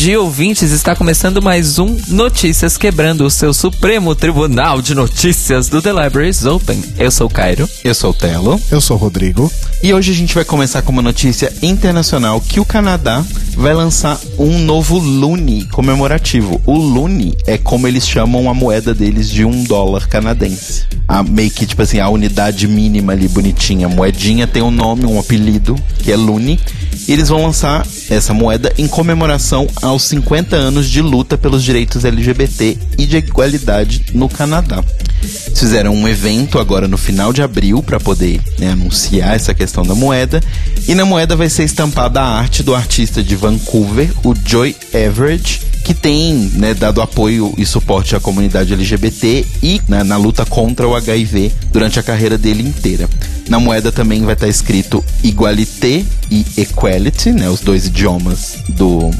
Dia, ouvintes. Está começando mais um Notícias Quebrando o seu Supremo Tribunal de Notícias do The Libraries Open. Eu sou o Cairo. Eu sou o Telo. Eu sou o Rodrigo. E hoje a gente vai começar com uma notícia internacional que o Canadá vai lançar um novo Lune comemorativo. O Lune é como eles chamam a moeda deles de um dólar canadense. A, meio que, tipo assim, a unidade mínima ali bonitinha. A moedinha tem um nome, um apelido, que é Lune. E eles vão lançar essa moeda em comemoração aos 50 anos de luta pelos direitos LGBT e de igualdade no Canadá. Fizeram um evento agora no final de abril para poder né, anunciar essa questão da moeda. E na moeda vai ser estampada a arte do artista de Vancouver, o Joy Everett, que tem né, dado apoio e suporte à comunidade LGBT e né, na luta contra o HIV durante a carreira dele inteira. Na moeda também vai estar escrito igualité e equality, né, os dois idiomas do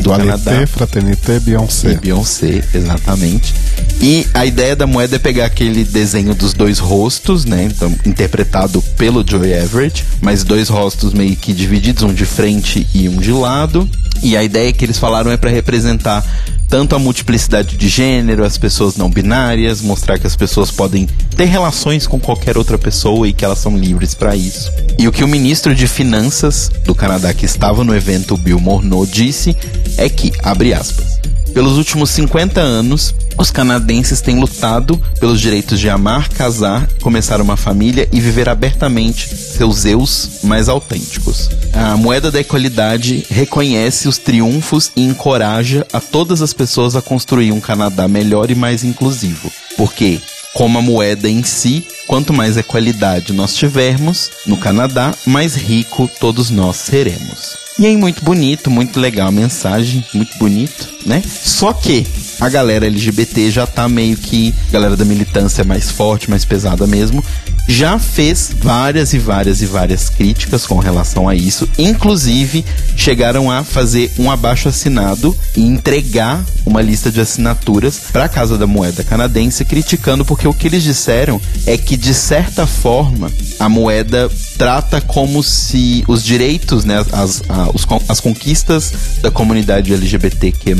Dualité, Fraternité, Beyoncé. E Beyoncé, exatamente. E a ideia da moeda é pegar aquele desenho dos dois rostos, né? Então, interpretado pelo Joey Everett, mas dois rostos meio que divididos, um de frente e um de lado. E a ideia que eles falaram é para representar tanto a multiplicidade de gênero, as pessoas não binárias, mostrar que as pessoas podem ter relações com qualquer outra pessoa e que elas são livres para isso. E o que o ministro de Finanças do Canadá que estava no evento, Bill Morneau, disse é que, abre aspas, pelos últimos 50 anos, os canadenses têm lutado pelos direitos de amar, casar, começar uma família e viver abertamente seus eus mais autênticos. A moeda da equalidade reconhece os triunfos e encoraja a todas as pessoas a construir um Canadá melhor e mais inclusivo. Porque, como a moeda em si, quanto mais equalidade nós tivermos no Canadá, mais rico todos nós seremos. E aí, muito bonito, muito legal a mensagem, muito bonito, né? Só que a galera LGBT já tá meio que. A galera da militância mais forte, mais pesada mesmo, já fez várias e várias e várias críticas com relação a isso. Inclusive, chegaram a fazer um abaixo assinado e entregar uma lista de assinaturas para a Casa da Moeda Canadense, criticando porque o que eles disseram é que, de certa forma, a moeda trata como se os direitos, né, as, as conquistas da comunidade LGBTQ+,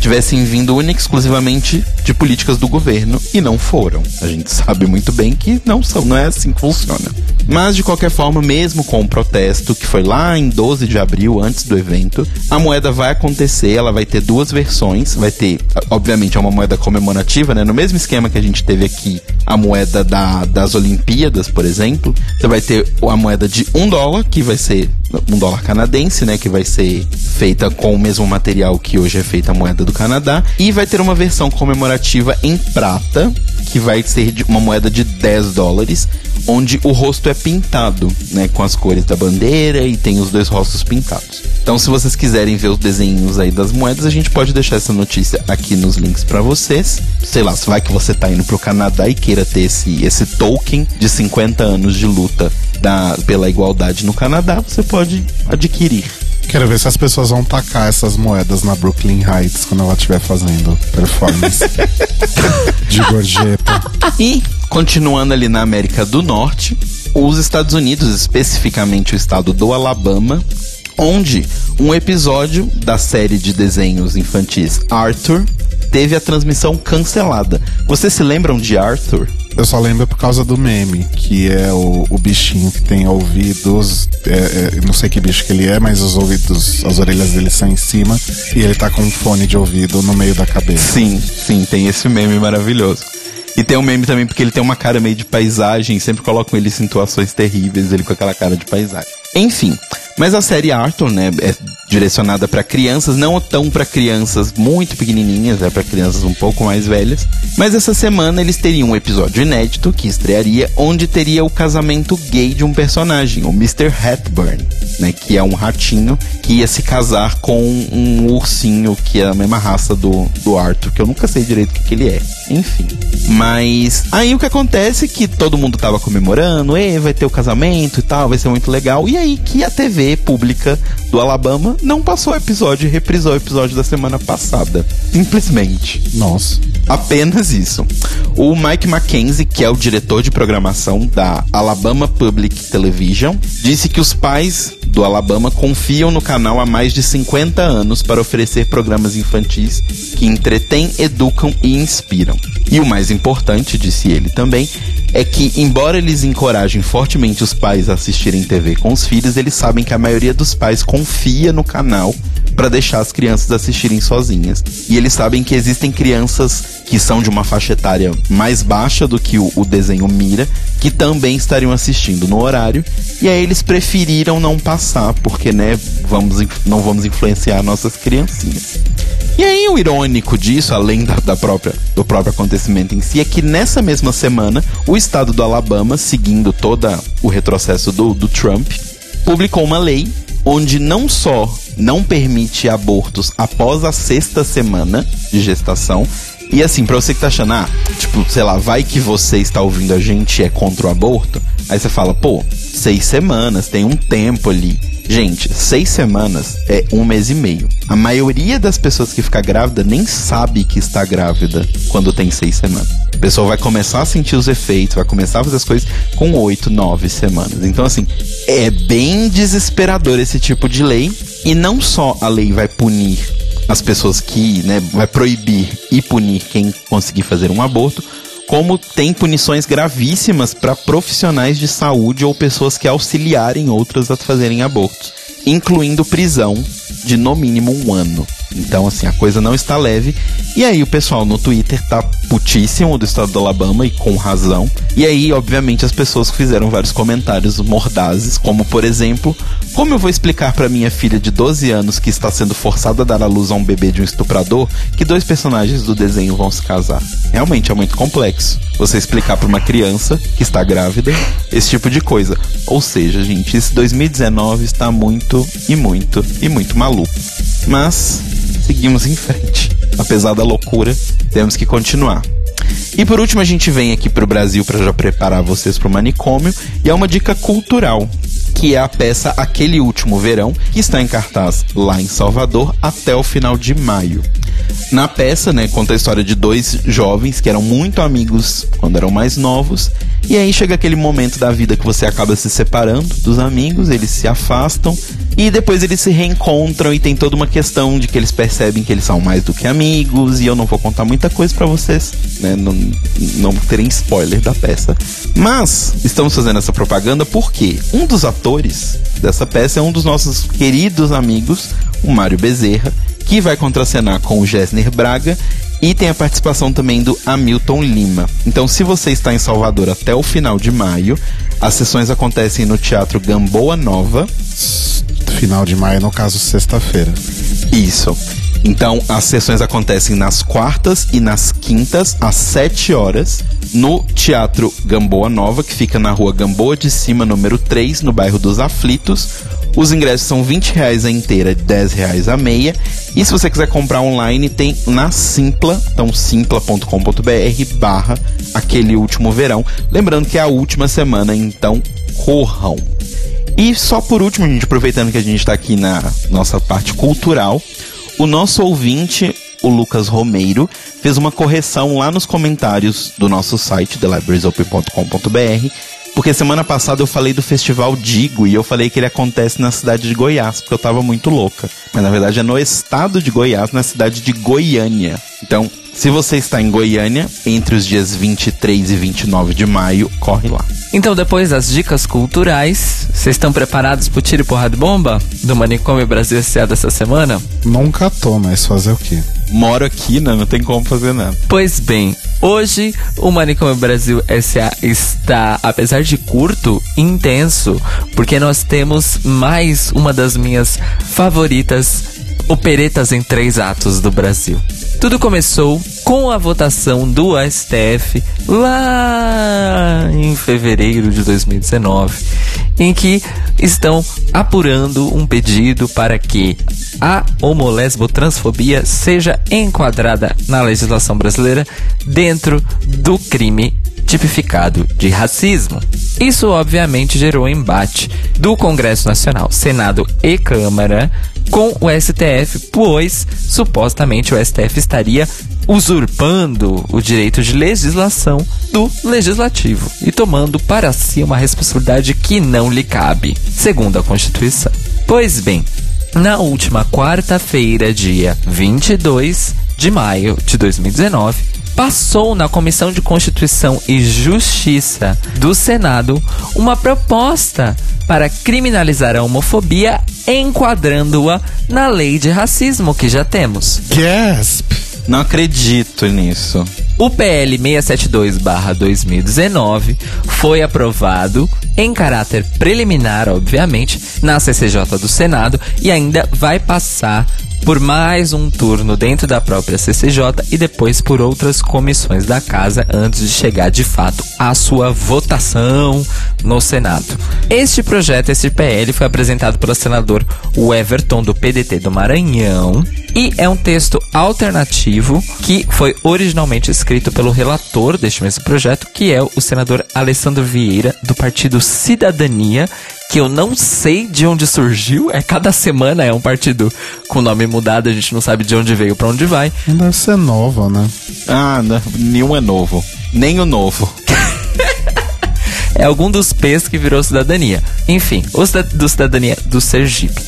tivessem vindo única e exclusivamente de políticas do governo e não foram. A gente sabe muito bem que não são, não é assim que funciona. Mas de qualquer forma, mesmo com o protesto que foi lá em 12 de abril, antes do evento, a moeda vai acontecer, ela vai ter duas versões, vai ter, obviamente, é uma moeda comemorativa, né, no mesmo esquema que a gente teve aqui a moeda da, das Olimpíadas, por exemplo, você vai ter a moeda de um dólar, que vai ser um dólar canadense, né? Que vai ser feita com o mesmo material que hoje é feita a moeda do Canadá. E vai ter uma versão comemorativa em prata, que vai ser uma moeda de 10 dólares, onde o rosto é pintado, né? Com as cores da bandeira e tem os dois rostos pintados. Então, se vocês quiserem ver os desenhos aí das moedas, a gente pode deixar essa notícia aqui nos links para vocês. Sei lá, se vai que você tá indo pro Canadá e queira ter esse, esse token de 50 anos de luta da, pela igualdade no Canadá, você pode adquirir. Quero ver se as pessoas vão tacar essas moedas na Brooklyn Heights quando ela estiver fazendo performance de gorjeta. E, continuando ali na América do Norte, os Estados Unidos, especificamente o estado do Alabama, onde um episódio da série de desenhos infantis Arthur teve a transmissão cancelada. Vocês se lembram de Arthur? Eu só lembro por causa do meme, que é o, o bichinho que tem ouvidos. É, é, não sei que bicho que ele é, mas os ouvidos, as orelhas dele são em cima. E ele tá com um fone de ouvido no meio da cabeça. Sim, sim, tem esse meme maravilhoso. E tem um meme também porque ele tem uma cara meio de paisagem, sempre colocam ele em situações terríveis, ele com aquela cara de paisagem. Enfim, mas a série Arthur, né, é direcionada para crianças, não tão para crianças muito pequenininhas, é para crianças um pouco mais velhas. Mas essa semana eles teriam um episódio inédito que estrearia, onde teria o casamento gay de um personagem, o Mr. Hatburn, né, que é um ratinho que ia se casar com um ursinho que é a mesma raça do, do Arthur, que eu nunca sei direito o que, que ele é. Enfim. Mas aí o que acontece é que todo mundo tava comemorando, e vai ter o casamento e tal, vai ser muito legal. E aí que a TV pública do Alabama não passou o episódio e reprisou o episódio da semana passada. Simplesmente. Nossa. Apenas isso. O Mike Mackenzie, que é o diretor de programação da Alabama Public Television, disse que os pais do Alabama confiam no canal há mais de 50 anos para oferecer programas infantis que entretêm, educam e inspiram. E o mais importante, disse ele também, é que, embora eles encorajem fortemente os pais a assistirem TV com os filhos, eles sabem que a maioria dos pais confia no canal para deixar as crianças assistirem sozinhas. E eles sabem que existem crianças que são de uma faixa etária mais baixa do que o, o desenho mira, que também estariam assistindo no horário, e aí eles preferiram não passar, porque, né, vamos, não vamos influenciar nossas criancinhas. E aí o irônico disso, além da, da, própria, do próprio acontecimento em si, é que nessa mesma semana, o estado do Alabama, seguindo todo o retrocesso do, do Trump, publicou uma lei onde não só não permite abortos após a sexta semana de gestação, e assim, pra você que tá achando, ah, tipo, sei lá, vai que você está ouvindo a gente é contra o aborto, aí você fala, pô, seis semanas, tem um tempo ali. Gente, seis semanas é um mês e meio. A maioria das pessoas que fica grávida nem sabe que está grávida quando tem seis semanas. A pessoa vai começar a sentir os efeitos, vai começar a fazer as coisas com oito, nove semanas. Então, assim, é bem desesperador esse tipo de lei. E não só a lei vai punir as pessoas que, né, vai proibir e punir quem conseguir fazer um aborto, como tem punições gravíssimas para profissionais de saúde ou pessoas que auxiliarem outras a fazerem abortos, incluindo prisão de no mínimo um ano. Então, assim, a coisa não está leve. E aí o pessoal no Twitter tá putíssimo do estado do Alabama e com razão. E aí, obviamente, as pessoas fizeram vários comentários mordazes, como por exemplo, como eu vou explicar para minha filha de 12 anos que está sendo forçada a dar à luz a um bebê de um estuprador que dois personagens do desenho vão se casar? Realmente é muito complexo você explicar para uma criança que está grávida esse tipo de coisa. Ou seja, gente, esse 2019 está muito e muito e muito maluco. Mas seguimos em frente. Apesar da loucura, temos que continuar. E por último, a gente vem aqui para o Brasil para já preparar vocês para o manicômio e é uma dica cultural que é a peça Aquele Último Verão, que está em cartaz lá em Salvador até o final de maio. Na peça, né, conta a história de dois jovens que eram muito amigos quando eram mais novos, e aí chega aquele momento da vida que você acaba se separando dos amigos, eles se afastam e depois eles se reencontram e tem toda uma questão de que eles percebem que eles são mais do que amigos, e eu não vou contar muita coisa para vocês, né, não, não terem spoiler da peça. Mas estamos fazendo essa propaganda porque um dos atores dessa peça é um dos nossos queridos amigos, o Mário Bezerra, que vai contracenar com o Gessner Braga e tem a participação também do Hamilton Lima. Então, se você está em Salvador até o final de maio, as sessões acontecem no Teatro Gamboa Nova. Final de maio, no caso, sexta-feira. Isso. Então, as sessões acontecem nas quartas e nas quintas, às 7 horas, no Teatro Gamboa Nova, que fica na rua Gamboa de Cima, número 3, no bairro dos Aflitos. Os ingressos são 20 reais a inteira, 10 reais a meia. E se você quiser comprar online, tem na Simpla, então simpla.com.br barra aquele último verão. Lembrando que é a última semana, então corram. E só por último, gente, aproveitando que a gente está aqui na nossa parte cultural, o nosso ouvinte, o Lucas Romeiro, fez uma correção lá nos comentários do noso site, thelibrariesopen.com.br, porque semana passada eu falei do Festival Digo e eu falei que ele acontece na cidade de Goiás, porque eu tava muito louca. Mas na verdade é no estado de Goiás, na cidade de Goiânia. Então, se você está em Goiânia, entre os dias 23 e 29 de maio, corre lá. Então, depois das dicas culturais, vocês estão preparados pro tiro e porra de bomba do Manicômio Brasil S.A. dessa semana? Nunca tô, mas fazer o quê? Moro aqui, né? Não tem como fazer nada. Pois bem, hoje o Manicômio Brasil S.A. está, apesar de curto, intenso, porque nós temos mais uma das minhas favoritas operetas em três atos do Brasil. Tudo começou com a votação do STF lá em fevereiro de 2019, em que estão apurando um pedido para que a homolesbotransfobia seja enquadrada na legislação brasileira dentro do crime tipificado de racismo. Isso obviamente gerou embate do Congresso Nacional, Senado e Câmara com o STF, pois supostamente o STF estaria usurpando o direito de legislação do legislativo e tomando para si uma responsabilidade que não lhe cabe, segundo a Constituição. Pois bem, na última quarta-feira, dia 22 de maio de 2019, passou na Comissão de Constituição e Justiça do Senado uma proposta para criminalizar a homofobia, enquadrando-a na lei de racismo que já temos. Gasp! Não acredito nisso. O PL 672-2019 foi aprovado em caráter preliminar, obviamente, na CCJ do Senado e ainda vai passar por mais um turno dentro da própria CCJ e depois por outras comissões da casa antes de chegar de fato à sua votação no Senado. Este projeto, este PL, foi apresentado pelo senador Everton do PDT do Maranhão e é um texto alternativo que foi originalmente escrito pelo relator deste mesmo projeto, que é o senador Alessandro Vieira do Partido Cidadania, que eu não sei de onde surgiu. É cada semana é um partido com nome mudado, a gente não sabe de onde veio para onde vai. Não deve ser novo, né? Ah, não, nenhum é novo. Nem o novo. é algum dos P's que virou cidadania. Enfim, o do cidadania do Sergipe,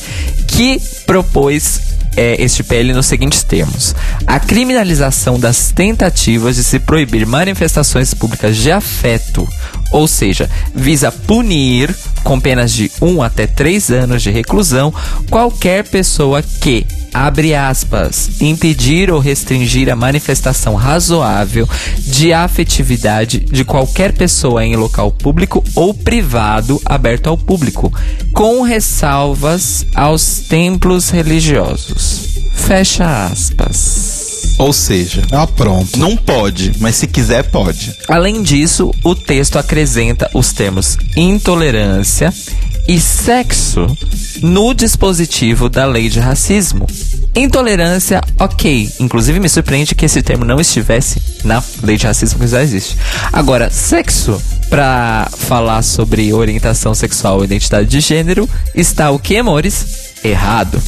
que propôs é, este PL nos seguintes termos: a criminalização das tentativas de se proibir manifestações públicas de afeto, ou seja, visa punir com penas de 1 até 3 anos de reclusão qualquer pessoa que abre aspas, impedir ou restringir a manifestação razoável de afetividade de qualquer pessoa em local público ou privado aberto ao público, com ressalvas aos templos religiosos. Fecha aspas. Ou seja, ah, pronto. Não pode, mas se quiser, pode. Além disso, o texto acrescenta os termos intolerância e sexo no dispositivo da lei de racismo. Intolerância, ok. Inclusive me surpreende que esse termo não estivesse na lei de racismo que já existe. Agora, sexo, para falar sobre orientação sexual e identidade de gênero, está o que, amores? Errado.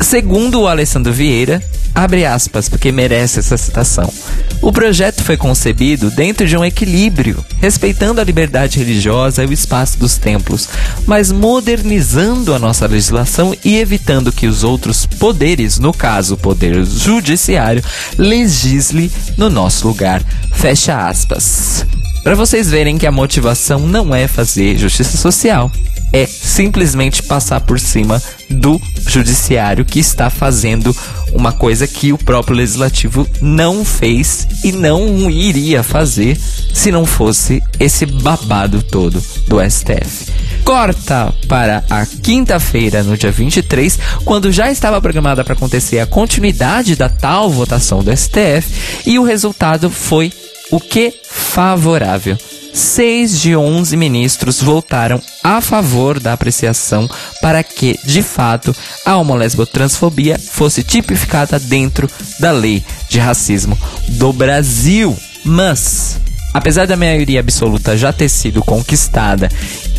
Segundo o Alessandro Vieira, abre aspas, porque merece essa citação. O projeto foi concebido dentro de um equilíbrio, respeitando a liberdade religiosa e o espaço dos templos, mas modernizando a nossa legislação e evitando que os outros poderes, no caso o poder judiciário, legisle no nosso lugar. Fecha aspas. Para vocês verem que a motivação não é fazer justiça social, é simplesmente passar por cima do judiciário que está fazendo uma coisa que o próprio legislativo não fez e não iria fazer se não fosse esse babado todo do STF. Corta para a quinta-feira, no dia 23, quando já estava programada para acontecer a continuidade da tal votação do STF, e o resultado foi o que? Favorável seis de onze ministros votaram a favor da apreciação para que, de fato, a homolesbotransfobia fosse tipificada dentro da lei de racismo do Brasil. Mas, apesar da maioria absoluta já ter sido conquistada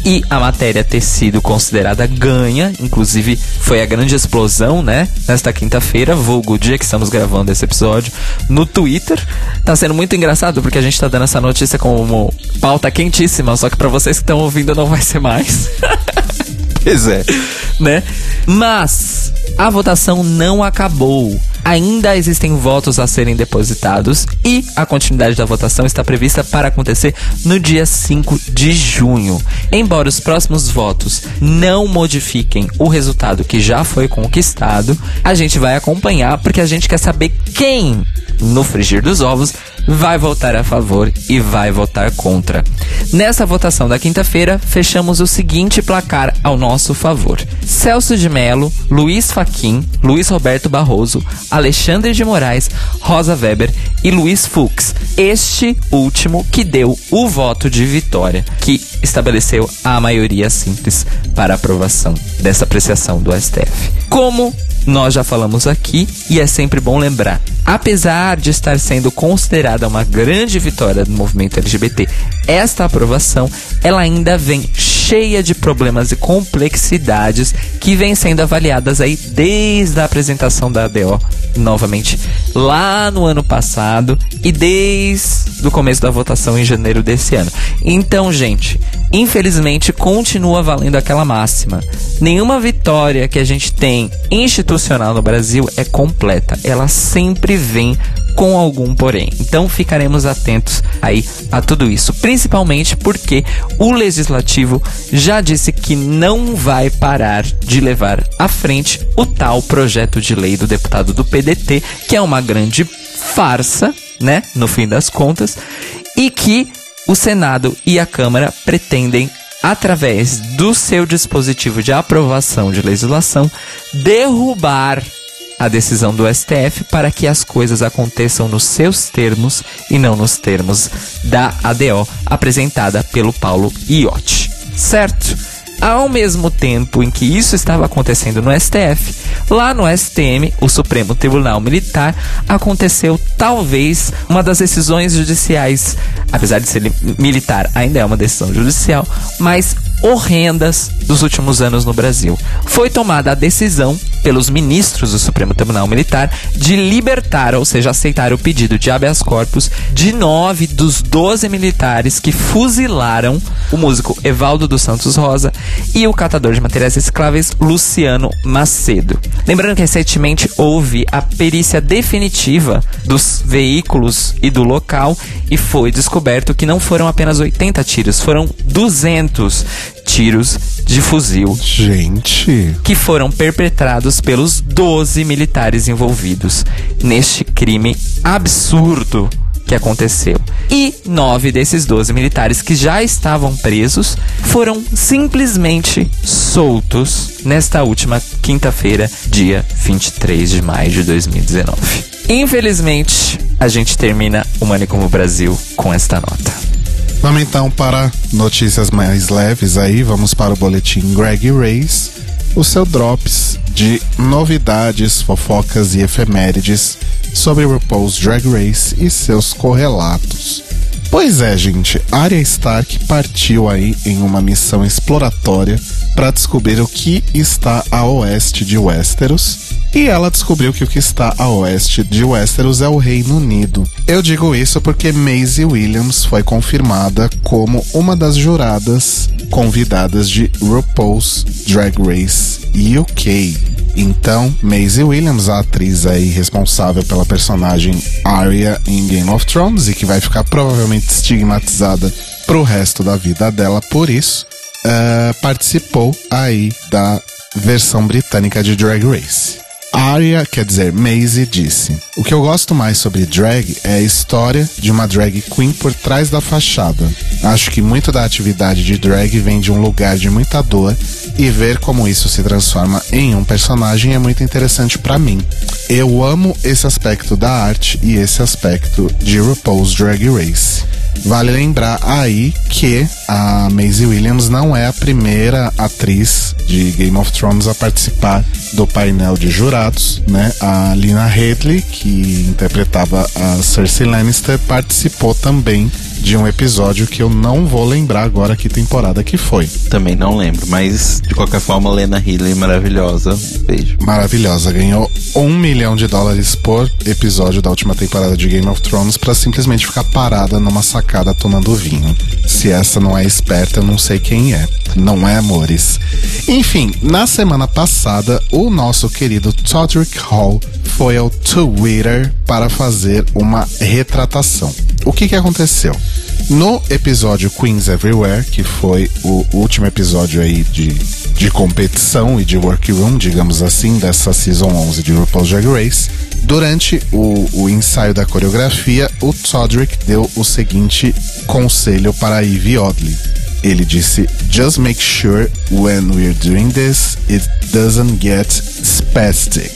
e a matéria ter sido considerada ganha, inclusive foi a grande explosão, né? Nesta quinta-feira, vulgo o dia que estamos gravando esse episódio, no Twitter. Tá sendo muito engraçado porque a gente tá dando essa notícia como pauta quentíssima, só que para vocês que estão ouvindo não vai ser mais. pois é. Né? Mas a votação não acabou. Ainda existem votos a serem depositados e a continuidade da votação está prevista para acontecer no dia 5 de junho. Embora os próximos votos não modifiquem o resultado que já foi conquistado, a gente vai acompanhar porque a gente quer saber quem no frigir dos ovos, vai votar a favor e vai votar contra. Nessa votação da quinta-feira, fechamos o seguinte placar ao nosso favor: Celso de Melo, Luiz Faquim, Luiz Roberto Barroso, Alexandre de Moraes, Rosa Weber e Luiz Fux. Este último que deu o voto de vitória, que estabeleceu a maioria simples para aprovação dessa apreciação do STF. Como nós já falamos aqui e é sempre bom lembrar. Apesar de estar sendo considerada uma grande vitória do movimento LGBT, esta aprovação ela ainda vem cheia de problemas e complexidades que vêm sendo avaliadas aí desde a apresentação da ADO, novamente lá no ano passado e desde o começo da votação em janeiro desse ano. Então, gente, infelizmente continua valendo aquela máxima. Nenhuma vitória que a gente tem institucional no Brasil é completa. Ela sempre vem com algum porém. Então ficaremos atentos aí a tudo isso, principalmente porque o legislativo já disse que não vai parar de levar à frente o tal projeto de lei do deputado do PDT, que é uma grande farsa, né, no fim das contas, e que o Senado e a Câmara pretendem através do seu dispositivo de aprovação de legislação derrubar a decisão do STF para que as coisas aconteçam nos seus termos e não nos termos da ADO apresentada pelo Paulo Iotti. Certo? Ao mesmo tempo em que isso estava acontecendo no STF, lá no STM, o Supremo Tribunal Militar, aconteceu talvez uma das decisões judiciais, apesar de ser militar, ainda é uma decisão judicial, mas horrendas dos últimos anos no Brasil. Foi tomada a decisão pelos ministros do Supremo Tribunal Militar de libertar, ou seja, aceitar o pedido de habeas corpus de nove dos doze militares que fuzilaram o músico Evaldo dos Santos Rosa e o catador de materiais recicláveis Luciano Macedo. Lembrando que recentemente houve a perícia definitiva dos veículos e do local e foi descoberto que não foram apenas 80 tiros, foram 200 tiros de fuzil. Gente. Que foram perpetrados pelos 12 militares envolvidos neste crime absurdo que aconteceu. E nove desses 12 militares que já estavam presos foram simplesmente soltos nesta última quinta-feira, dia 23 de maio de 2019. Infelizmente, a gente termina o Manicomo Brasil com esta nota. Vamos então para notícias mais leves aí, vamos para o boletim Greg Race, o seu drops de novidades, fofocas e efemérides sobre RuPaul's Drag Race e seus correlatos. Pois é, gente, Arya Stark partiu aí em uma missão exploratória para descobrir o que está a oeste de Westeros. E ela descobriu que o que está a oeste de Westeros é o Reino Unido. Eu digo isso porque Maisie Williams foi confirmada como uma das juradas convidadas de RuPaul's Drag Race UK. Então, Maisie Williams, a atriz aí responsável pela personagem Arya em Game of Thrones e que vai ficar provavelmente estigmatizada pro resto da vida dela por isso, uh, participou aí da versão britânica de Drag Race. Arya, quer dizer, Maisie, disse: O que eu gosto mais sobre drag é a história de uma drag queen por trás da fachada. Acho que muito da atividade de drag vem de um lugar de muita dor e ver como isso se transforma em um personagem é muito interessante para mim. Eu amo esse aspecto da arte e esse aspecto de RuPaul's Drag Race. Vale lembrar aí que a Maisie Williams não é a primeira atriz de Game of Thrones a participar do painel de jurados, né? A Lina Headley, que interpretava a Cersei Lannister, participou também de um episódio que eu não vou lembrar agora que temporada que foi. Também não lembro, mas de qualquer forma, Lena Headley maravilhosa. Beijo. Maravilhosa. Ganhou um milhão de dólares por episódio da última temporada de Game of Thrones para simplesmente ficar parada numa sacada tomando vinho. Se essa não é esperta, eu não sei quem é. Não é, amores? Enfim, na semana passada, o nosso querido Todrick Hall foi ao Twitter para fazer uma retratação. O que, que aconteceu? No episódio Queens Everywhere, que foi o último episódio aí de, de competição e de workroom, digamos assim, dessa Season 11 de RuPaul's Drag Race, durante o, o ensaio da coreografia, o Todrick deu o seguinte conselho para Ivy Oddly. Ele disse: Just make sure when we're doing this, it doesn't get spastic.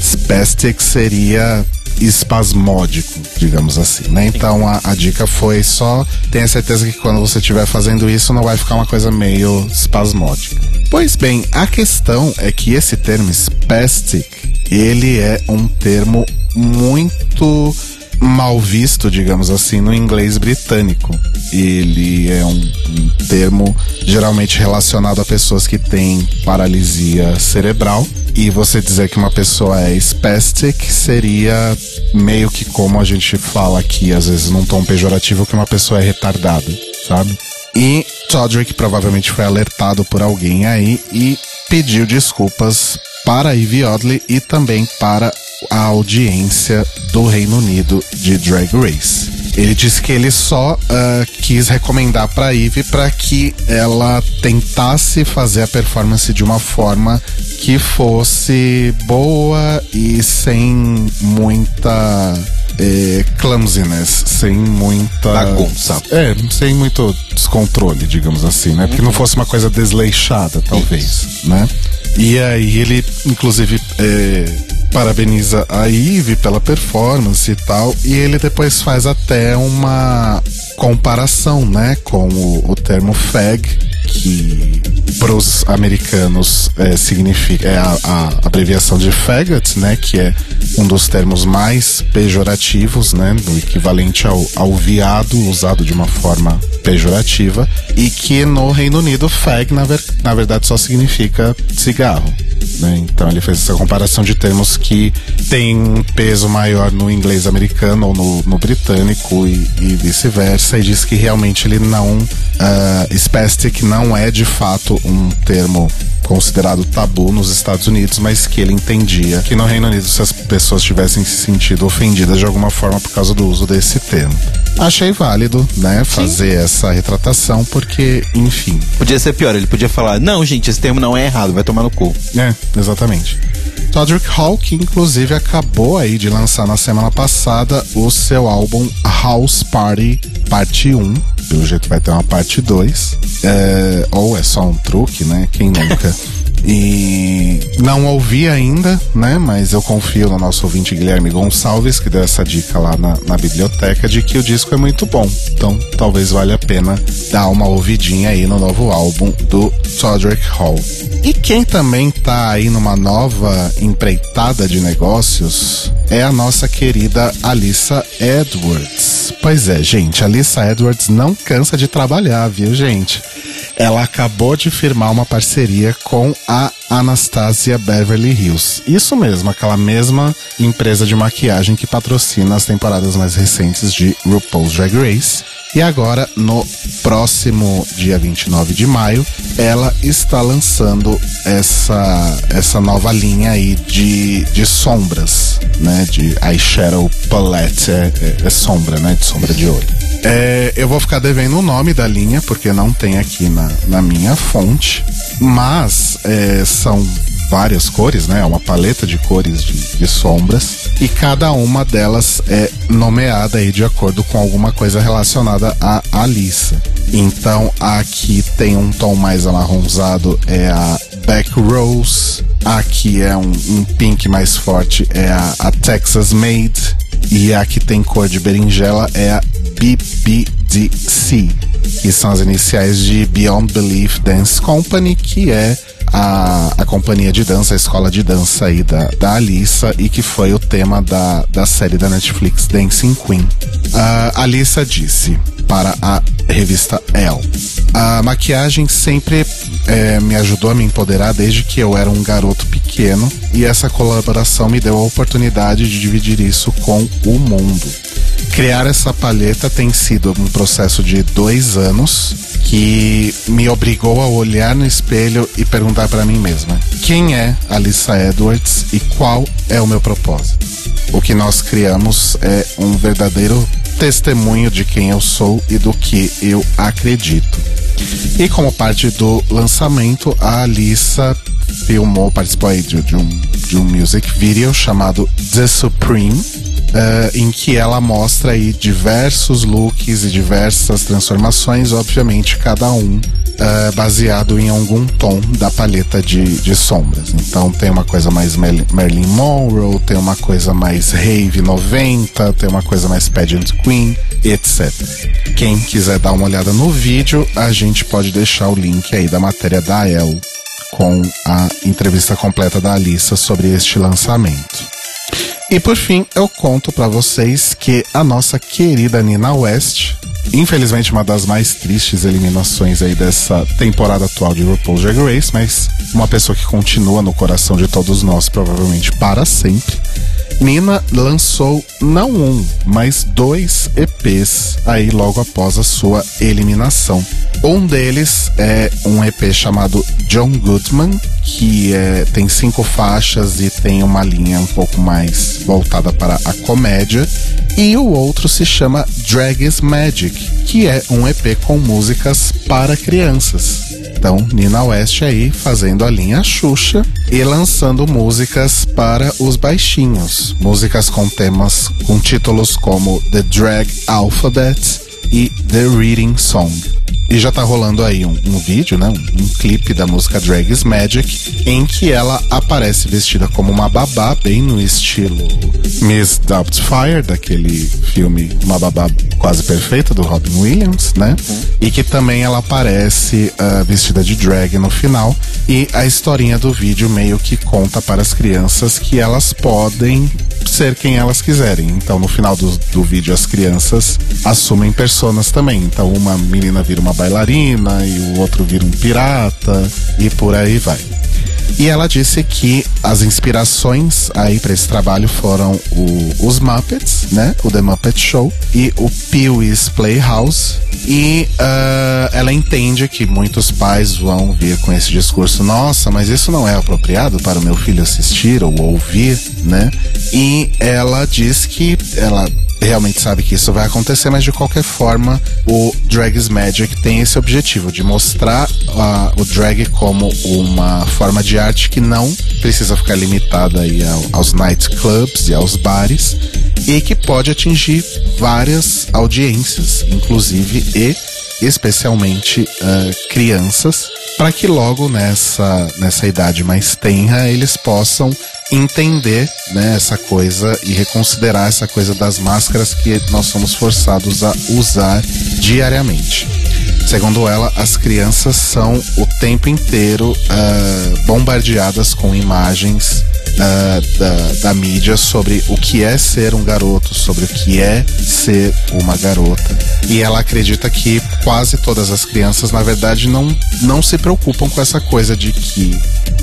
Spastic seria espasmódico, digamos assim, né? Então a, a, dica foi só tenha certeza que quando você estiver fazendo isso não vai ficar uma coisa meio espasmódica. Pois bem, a questão é que esse termo spastic ele é um termo muito mal visto, digamos assim, no inglês britânico. Ele é um, um, termo geralmente relacionado a pessoas que têm paralisia cerebral. E você dizer que uma pessoa é spastic seria meio que como a gente fala aqui, às vezes num tom pejorativo, que uma pessoa é retardada, sabe? E Todrick provavelmente foi alertado por alguém aí e pediu desculpas para Ivy Odley e também para a audiência do Reino Unido de Drag Race. Ele disse que ele só uh, quis recomendar para Ivy para que ela tentasse fazer a performance de uma forma que fosse boa e sem muita é, clumsiness, sem muita. Bagunça. É, sem muito descontrole, digamos assim, né? Porque não fosse uma coisa desleixada, talvez, Isso. né? E aí ele, inclusive, é, parabeniza a Eve pela performance e tal, e ele depois faz até uma comparação, né, com o, o termo fag, que para os americanos é, significa é a, a, abreviação de faggot, né, que é um dos termos mais pejorativos, né, do equivalente ao, ao viado usado de uma forma pejorativa, e que no Reino Unido fag na, ver, na verdade só significa cigarro. Né? Então ele fez essa comparação de termos que tem um peso maior no inglês americano ou no, no britânico e, e vice-versa, e diz que realmente ele não. Uh, spastic não é de fato um termo considerado tabu nos Estados Unidos, mas que ele entendia que no Reino Unido, se as pessoas tivessem se sentido ofendidas de alguma forma por causa do uso desse termo. Achei válido, né, fazer Sim. essa retratação, porque, enfim. Podia ser pior, ele podia falar: não, gente, esse termo não é errado, vai tomar no cu. É, exatamente. Todrick Hall, que inclusive acabou aí de lançar na semana passada o seu álbum House Party Parte 1. Pelo jeito vai ter uma parte 2. É, ou é só um truque, né? Quem nunca? E não ouvi ainda, né? Mas eu confio no nosso ouvinte Guilherme Gonçalves, que deu essa dica lá na, na biblioteca, de que o disco é muito bom. Então talvez valha a pena dar uma ouvidinha aí no novo álbum do Todrick Hall. E quem também tá aí numa nova empreitada de negócios é a nossa querida Alissa Edwards. Pois é, gente, Alissa Edwards não cansa de trabalhar, viu, gente? ela acabou de firmar uma parceria com a Anastasia Beverly Hills. Isso mesmo, aquela mesma empresa de maquiagem que patrocina as temporadas mais recentes de RuPaul's Drag Race. E agora, no próximo dia 29 de maio, ela está lançando essa, essa nova linha aí de, de sombras, né? De eyeshadow palette, é, é, é sombra, né? De sombra de olho. É, eu vou ficar devendo o nome da linha, porque não tem aqui na, na minha fonte. Mas é, são várias cores, né? É uma paleta de cores de, de, sombras. E cada uma delas é nomeada aí de acordo com alguma coisa relacionada a Alissa. Então aqui tem um tom mais amarronzado, é a Back Rose. Aqui é um, um pink mais forte, é a, a Texas Made. E a que tem cor de berinjela é a BBDC, que são as iniciais de Beyond Belief Dance Company, que é a, a companhia de dança, a escola de dança aí da, da Alissa e que foi o tema da, da série da Netflix Dancing Queen. A Alissa disse para a revista Elle. A maquiagem sempre é, me ajudou a me empoderar desde que eu era um garoto pequeno e essa colaboração me deu a oportunidade de dividir isso com o mundo. Criar essa palheta tem sido um processo de dois anos que me obrigou a olhar no espelho e perguntar para mim mesma: quem é Alissa Edwards e qual é o meu propósito? O que nós criamos é um verdadeiro testemunho de quem eu sou e do que eu acredito. E como parte do lançamento, a Alissa filmou, participou aí de, de, um, de um music video chamado The Supreme, uh, em que ela mostra aí diversos looks e diversas transformações, obviamente cada um uh, baseado em algum tom da paleta de, de sombras. Então tem uma coisa mais Marilyn Monroe, tem uma coisa mais Rave 90, tem uma coisa mais Pageant Queen, etc. Quem quiser dar uma olhada no vídeo, a gente pode deixar o link aí da matéria da El com a entrevista completa da Alissa sobre este lançamento. E por fim, eu conto para vocês que a nossa querida Nina West, infelizmente uma das mais tristes eliminações aí dessa temporada atual de RuPaul's Drag Race, mas uma pessoa que continua no coração de todos nós, provavelmente para sempre. Nina lançou não um, mas dois EPs aí logo após a sua eliminação. Um deles é um EP chamado John Goodman, que é, tem cinco faixas e tem uma linha um pouco mais voltada para a comédia. E o outro se chama Drag is Magic, que é um EP com músicas para crianças. Então, Nina West aí fazendo a linha Xuxa e lançando músicas para os baixinhos. Músicas com temas com títulos como The Drag Alphabet e The Reading Song. E já tá rolando aí um, um vídeo, né? Um, um, clipe da música Drag's Magic, em que ela aparece vestida como uma babá, bem no estilo Miss Doubtfire, daquele filme Uma Babá Quase Perfeita, do Robin Williams, né? Uhum. E que também ela aparece uh, vestida de drag no final. E a historinha do vídeo meio que conta para as crianças que elas podem ser quem elas quiserem. Então, no final do, do vídeo, as crianças assumem personas também. Então, uma menina vira uma bailarina e o outro vira um pirata e por aí vai. E ela disse que as inspirações aí para esse trabalho foram o, os Muppets, né? O The Muppet Show e o Pee-wee's Playhouse. E uh, ela entende que muitos pais vão vir com esse discurso: nossa, mas isso não é apropriado para o meu filho assistir ou ouvir, né? E ela diz que ela realmente sabe que isso vai acontecer, mas de qualquer forma, o Drag's Magic tem esse objetivo de mostrar uh, o drag como uma forma de arte que não precisa ficar limitada aí ao, aos nightclubs e aos bares e que pode atingir várias audiências, inclusive e especialmente uh, crianças, para que logo nessa, nessa idade mais tenra eles possam entender né, essa coisa e reconsiderar essa coisa das máscaras que nós somos forçados a usar diariamente. Segundo ela, as crianças são o tempo inteiro uh, bombardeadas com imagens uh, da, da mídia sobre o que é ser um garoto, sobre o que é ser uma garota. E ela acredita que quase todas as crianças, na verdade, não, não se preocupam com essa coisa de que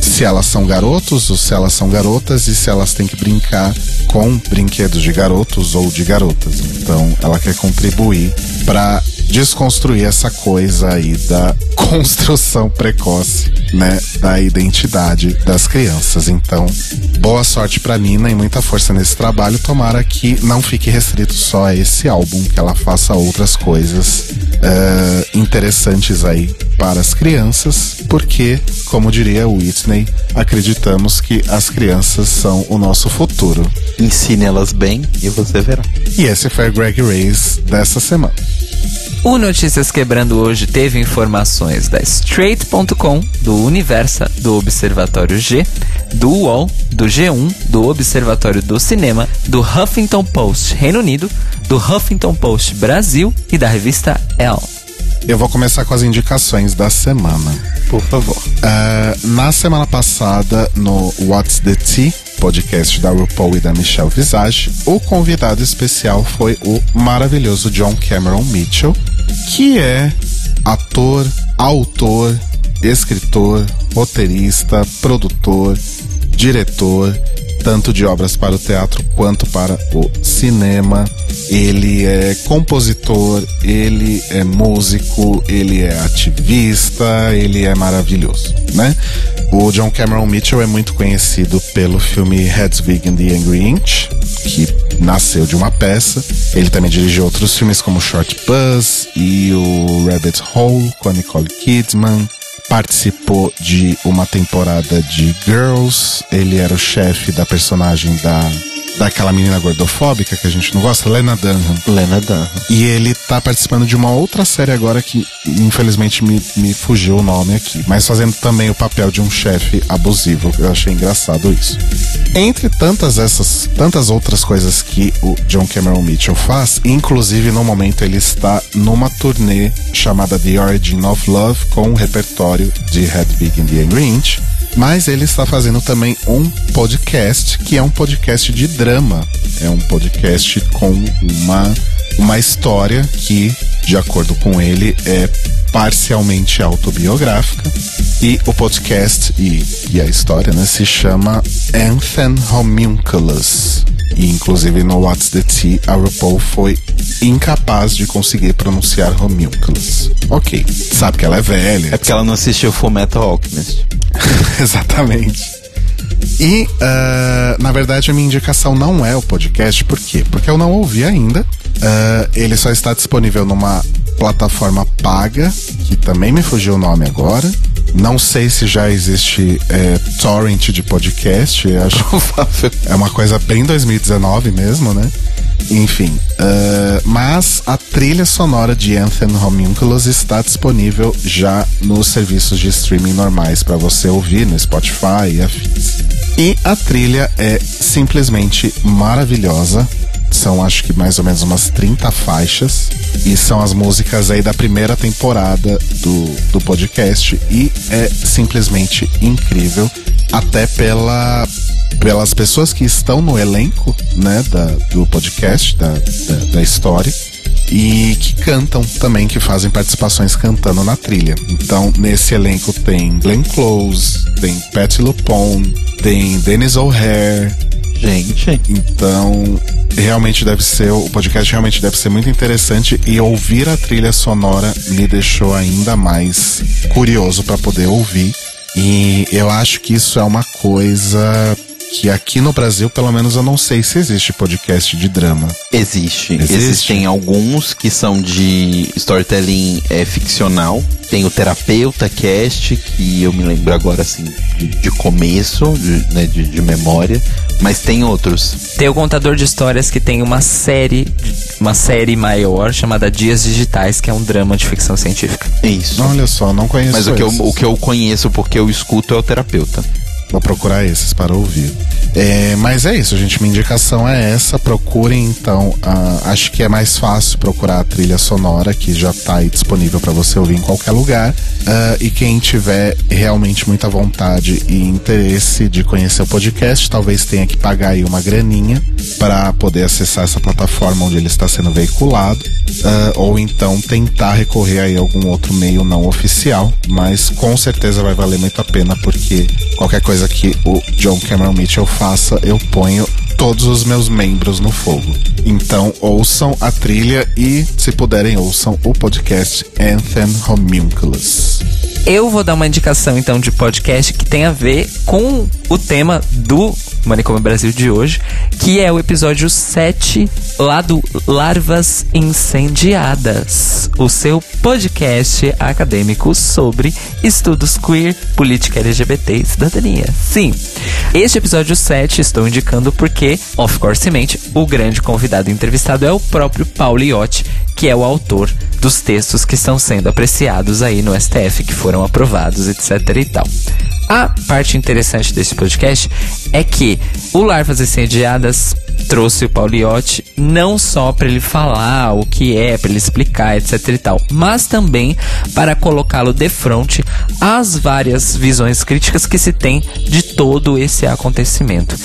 se elas são garotos ou se elas são garotas e se elas têm que brincar com brinquedos de garotos ou de garotas. Então, ela quer contribuir para desconstruir essa coisa aí da construção precoce, né, da identidade das crianças. Então, boa sorte para Nina e muita força nesse trabalho. Tomara que não fique restrito só a esse álbum, que ela faça outras coisas uh, interessantes aí para as crianças, porque, como diria Whitney, acreditamos que as crianças são o nosso futuro. Ensine elas bem e você verá. E esse foi o Greg Race dessa semana. O Notícias Quebrando hoje teve informações da Straight.com, do Universa, do Observatório G, do UOL, do G1, do Observatório do Cinema, do Huffington Post Reino Unido, do Huffington Post Brasil e da revista Elle. Eu vou começar com as indicações da semana. Por favor. Uh, na semana passada, no What's the Tea, podcast da RuPaul e da Michelle Visage, o convidado especial foi o maravilhoso John Cameron Mitchell, que é ator, autor, escritor, roteirista, produtor, diretor, tanto de obras para o teatro quanto para o cinema. Ele é compositor, ele é músico, ele é ativista, ele é maravilhoso, né? O John Cameron Mitchell é muito conhecido pelo filme Hedwig and the Angry Inch, que nasceu de uma peça. Ele também dirigiu outros filmes como Short Buzz e o Rabbit Hole com a Nicole Kidman. Participou de uma temporada de Girls. Ele era o chefe da personagem da daquela menina gordofóbica que a gente não gosta, Lena Dunham. Lena Dunham. E ele tá participando de uma outra série agora que, infelizmente, me, me fugiu o nome aqui. Mas fazendo também o papel de um chefe abusivo. Eu achei engraçado isso. Entre tantas essas, tantas outras coisas que o John Cameron Mitchell faz, inclusive no momento ele está numa turnê chamada The Origin of Love com um repertório de Hedwig and the Angry Inch. Mas ele está fazendo também um podcast, que é um podcast de drama. É um podcast com uma, uma história que, de acordo com ele, é parcialmente autobiográfica. E o podcast e, e a história né, se chama Anthem Homunculus. E inclusive no What's the Tea, a RuPaul foi incapaz de conseguir pronunciar Homunculus. Ok, sabe que ela é velha. É porque ela não assistiu Full Metal Alchemist. Exatamente. E, uh, na verdade, a minha indicação não é o podcast. Por quê? Porque eu não ouvi ainda. Uh, ele só está disponível numa plataforma paga, que também me fugiu o nome agora. Não sei se já existe é, torrent de podcast. Acho que é uma coisa bem 2019 mesmo, né? Enfim, uh, mas a trilha sonora de Anthem Homunculus está disponível já nos serviços de streaming normais para você ouvir no Spotify e afins. E a trilha é simplesmente maravilhosa. São acho que mais ou menos umas 30 faixas. E são as músicas aí da primeira temporada do, do podcast. E é simplesmente incrível. Até pela, pelas pessoas que estão no elenco né, da, do podcast, da, da, da história e que cantam também, que fazem participações cantando na trilha. Então, nesse elenco tem Glenn Close, tem Patty LuPone, tem Dennis O'Hare. Gente. Então, realmente deve ser, o podcast realmente deve ser muito interessante e ouvir a trilha sonora me deixou ainda mais curioso para poder ouvir. E eu acho que isso é uma coisa que aqui no Brasil, pelo menos eu não sei se existe podcast de drama. Existe. Existe? Existem alguns que são de storytelling é, ficcional. Tem o Terapeuta Cast, que eu me lembro agora assim de, de começo, de, né, de, de memória. Mas tem outros. Tem o contador de histórias que tem uma série, uma série maior chamada Dias Digitais, que é um drama de ficção científica. Isso. Olha só, não conheço Mas o que, eu, o que eu conheço porque eu escuto é o terapeuta. Vou procurar esses para ouvir. É, mas é isso, gente. Minha indicação é essa. Procurem então. ah, acho que é mais fácil procurar a trilha sonora que já está aí disponível para você ouvir em qualquer lugar. Ah, e quem tiver realmente muita vontade e interesse de conhecer o podcast, talvez tenha que pagar aí uma graninha para poder acessar essa plataforma onde ele está sendo veiculado. Ah, ou então tentar recorrer aí a algum outro meio não oficial. Mas com certeza vai valer muito a pena porque qualquer coisa que o John Cameron Mitchell faça, eu ponho todos os meus membros no fogo. Então ouçam a trilha e, se puderem, ouçam o podcast Anthem Homunculus. Eu vou dar uma indicação então de podcast que tem a ver com o tema do Manicômio Brasil de hoje, que é o episódio 7 lá do Larvas Incendiadas, o seu podcast acadêmico sobre estudos queer, política LGBT e cidadania. Sim, este episódio 7 estou indicando porque, of coursemente, o grande convidado entrevistado é o próprio Paulo Iotti, que é o autor dos textos que estão sendo apreciados aí no STF, que foram aprovados, etc e tal. A parte interessante desse podcast é que o Larvas Incendiadas trouxe o Pauliotti não só para ele falar o que é, para ele explicar, etc e tal, mas também para colocá-lo de frente às várias visões críticas que se tem de todo esse acontecimento.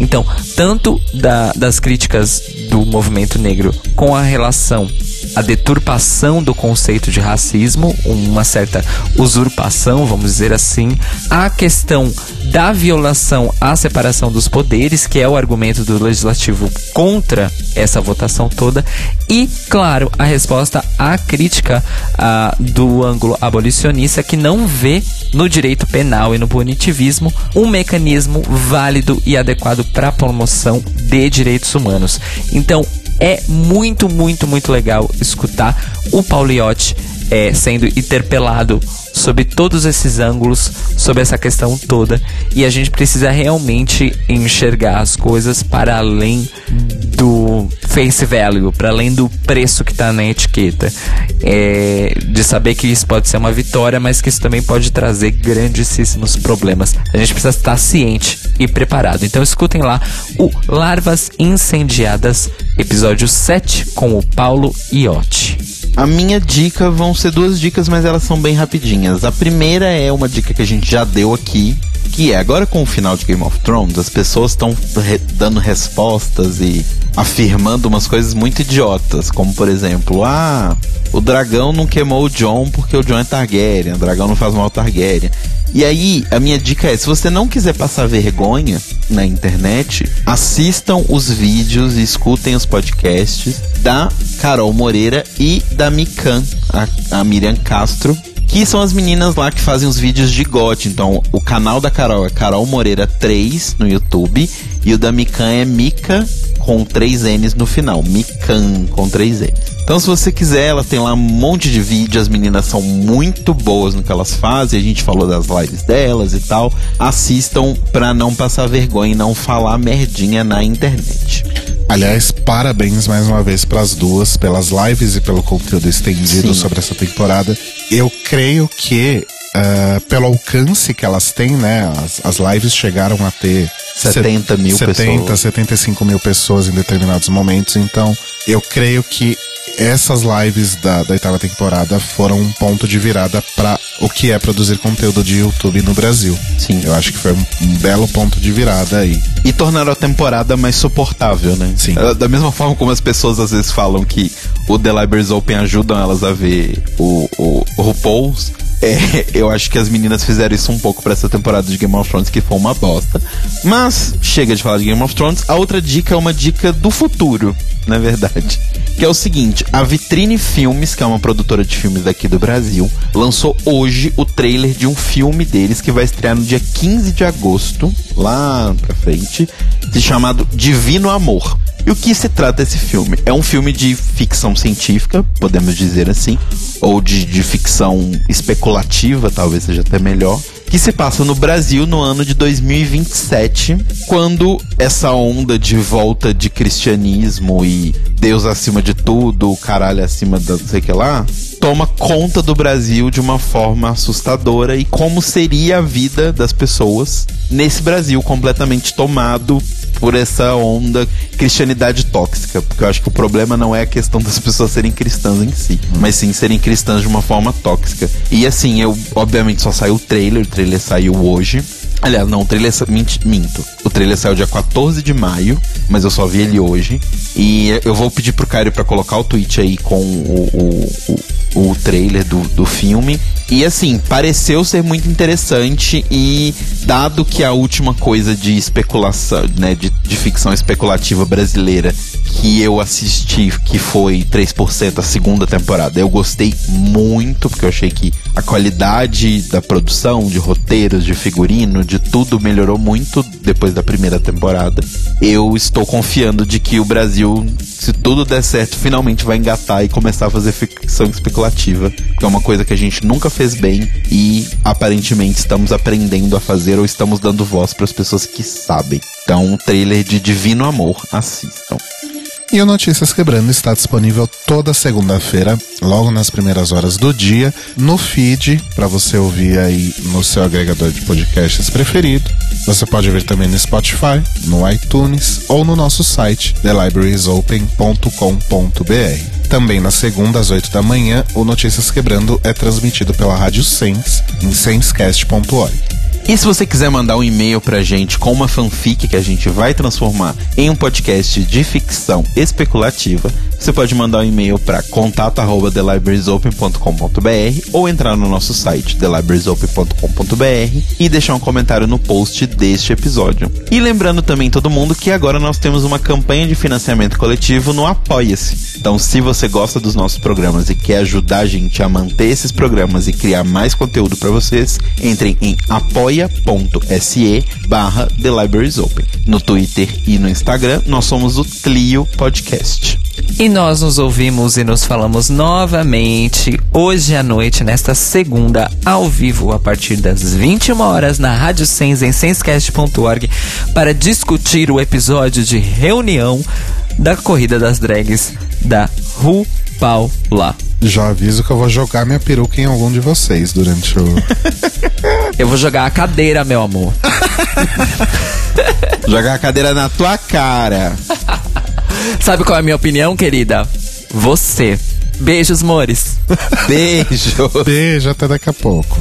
Então, tanto da- das críticas do movimento negro com a relação a deturpação do conceito de racismo, uma certa usurpação, vamos dizer assim, a questão da violação à separação dos poderes, que é o argumento do legislativo contra essa votação toda, e, claro, a resposta à crítica ah, do ângulo abolicionista que não vê no direito penal e no punitivismo um mecanismo válido e adequado para a promoção de direitos humanos. Então, é muito, muito, muito legal escutar o Pauliotti é, sendo interpelado sobre todos esses ângulos, sobre essa questão toda. E a gente precisa realmente enxergar as coisas para além do face value, para além do preço que está na etiqueta. É, de saber que isso pode ser uma vitória, mas que isso também pode trazer grandíssimos problemas. A gente precisa estar ciente e preparado. Então escutem lá o Larvas Incendiadas, episódio 7, com o Paulo Iotti. A minha dica vão ser duas dicas, mas elas são bem rapidinhas. A primeira é uma dica que a gente já deu aqui, que é agora com o final de Game of Thrones, as pessoas estão re dando respostas e afirmando umas coisas muito idiotas, como por exemplo, ah, o dragão não queimou o John porque o John é Targaryen, o dragão não faz mal Targaryen. E aí, a minha dica é: se você não quiser passar vergonha na internet, assistam os vídeos e escutem os podcasts da Carol Moreira e da Mikan, a, a Miriam Castro, que são as meninas lá que fazem os vídeos de GOT. Então, o canal da Carol é Carol Moreira 3 no YouTube e o da Mikan é Mika com três N's no final. Mikan com três N's. Então, se você quiser, ela tem lá um monte de vídeo. As meninas são muito boas no que elas fazem. A gente falou das lives delas e tal. Assistam pra não passar vergonha e não falar merdinha na internet. Aliás, parabéns mais uma vez para as duas, pelas lives e pelo conteúdo estendido Sim. sobre essa temporada. Eu creio que Uh, pelo alcance que elas têm, né? As, as lives chegaram a ter 70 mil 70, pessoas. 75 mil pessoas em determinados momentos. Então, eu creio que essas lives da, da oitava temporada foram um ponto de virada para o que é produzir conteúdo de YouTube no Brasil. Sim. Eu acho que foi um, um belo ponto de virada aí. E tornaram a temporada mais suportável, né? Sim. Da mesma forma como as pessoas às vezes falam que o The Libraries Open ajudam elas a ver o, o, o RuPaul's, é, eu acho que as meninas fizeram isso um pouco para essa temporada de Game of Thrones, que foi uma bosta. Mas, chega de falar de Game of Thrones. A outra dica é uma dica do futuro, na verdade. Que é o seguinte: a Vitrine Filmes, que é uma produtora de filmes daqui do Brasil, lançou hoje o trailer de um filme deles que vai estrear no dia 15 de agosto, lá pra frente, chamado Divino Amor. E o que se trata esse filme? É um filme de ficção científica, podemos dizer assim, ou de, de ficção especulativa, talvez seja até melhor, que se passa no Brasil no ano de 2027, quando essa onda de volta de cristianismo e Deus acima de tudo, o caralho acima da não sei que lá, toma conta do Brasil de uma forma assustadora e como seria a vida das pessoas nesse Brasil completamente tomado por essa onda cristianidade tóxica, porque eu acho que o problema não é a questão das pessoas serem cristãs em si, mas sim serem cristãs de uma forma tóxica. E assim, eu obviamente só saiu o trailer, o trailer saiu hoje. Aliás, não, o trailer minto. O trailer saiu dia 14 de maio, mas eu só vi ele hoje. E eu vou pedir pro Caio para colocar o tweet aí com o, o, o trailer do, do filme. E assim, pareceu ser muito interessante e dado que a última coisa de especulação, né, de, de ficção especulativa brasileira que eu assisti, que foi 3% a segunda temporada, eu gostei muito, porque eu achei que a qualidade da produção, de roteiros, de figurino, de tudo melhorou muito depois da primeira temporada. Eu estou confiando de que o Brasil, se tudo der certo, finalmente vai engatar e começar a fazer ficção especulativa, que é uma coisa que a gente nunca fez bem e aparentemente estamos aprendendo a fazer ou estamos dando voz para as pessoas que sabem. Então, um trailer de Divino Amor, assistam. E o Notícias Quebrando está disponível toda segunda-feira, logo nas primeiras horas do dia, no feed, para você ouvir aí no seu agregador de podcasts preferido. Você pode ouvir também no Spotify, no iTunes ou no nosso site, thelibrariesopen.com.br. Também na segunda, às 8 da manhã, o Notícias Quebrando é transmitido pela Rádio Sens, em senscast.org. E se você quiser mandar um e-mail pra gente com uma fanfic que a gente vai transformar em um podcast de ficção especulativa, você pode mandar um e-mail para contato@thelibrariesopen.com.br ou entrar no nosso site thelibrariesopen.com.br e deixar um comentário no post deste episódio. E lembrando também todo mundo que agora nós temos uma campanha de financiamento coletivo no Apoia-se. Então, se você gosta dos nossos programas e quer ajudar a gente a manter esses programas e criar mais conteúdo para vocês, entrem em apoia apoia.se barra The Libraries Open. No Twitter e no Instagram, nós somos o Tlio Podcast. E nós nos ouvimos e nos falamos novamente hoje à noite, nesta segunda, ao vivo, a partir das 21 horas, na Rádio Sens, em senscast.org, para discutir o episódio de reunião da Corrida das Drags da RuPaula. Já aviso que eu vou jogar minha peruca em algum de vocês durante o. Eu vou jogar a cadeira, meu amor. Jogar a cadeira na tua cara. Sabe qual é a minha opinião, querida? Você. Beijos, mores. Beijo. Beijo, até daqui a pouco.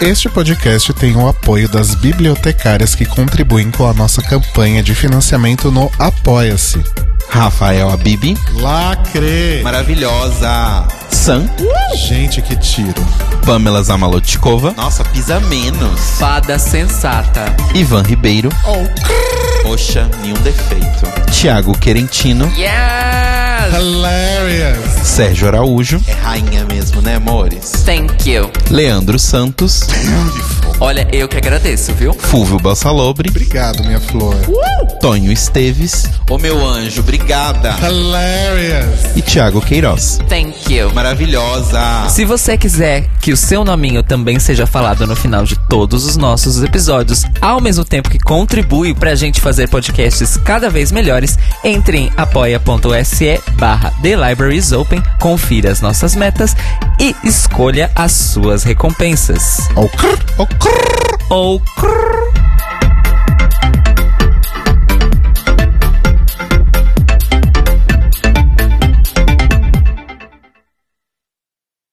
Este podcast tem o apoio das bibliotecárias que contribuem com a nossa campanha de financiamento no Apoia-se. Rafael Abibi. Lacre! Maravilhosa. Sam. Gente, que tiro. Pamela Zamalotikova. Nossa, pisa menos. Fada sensata. Ivan Ribeiro. Oxa, nenhum defeito. Tiago Querentino. Yes! Hilarious! Sérgio Araújo. É rainha mesmo, né, amores? Thank you. Leandro Santos. Olha, eu que agradeço, viu? Fulvio Balsalobre. Obrigado, minha flor. Tonho Esteves. Ô meu anjo, obrigada. Hilarious! E Tiago Queiroz. Thank you. Maravilhosa. Se você quiser que o seu nominho também seja falado no final de todos os nossos episódios, ao mesmo tempo que contribui pra gente fazer podcasts cada vez melhores, entre em apoia.se barra The Libraries Open, confira as nossas metas e escolha as suas recompensas. Ao crrr, Oh,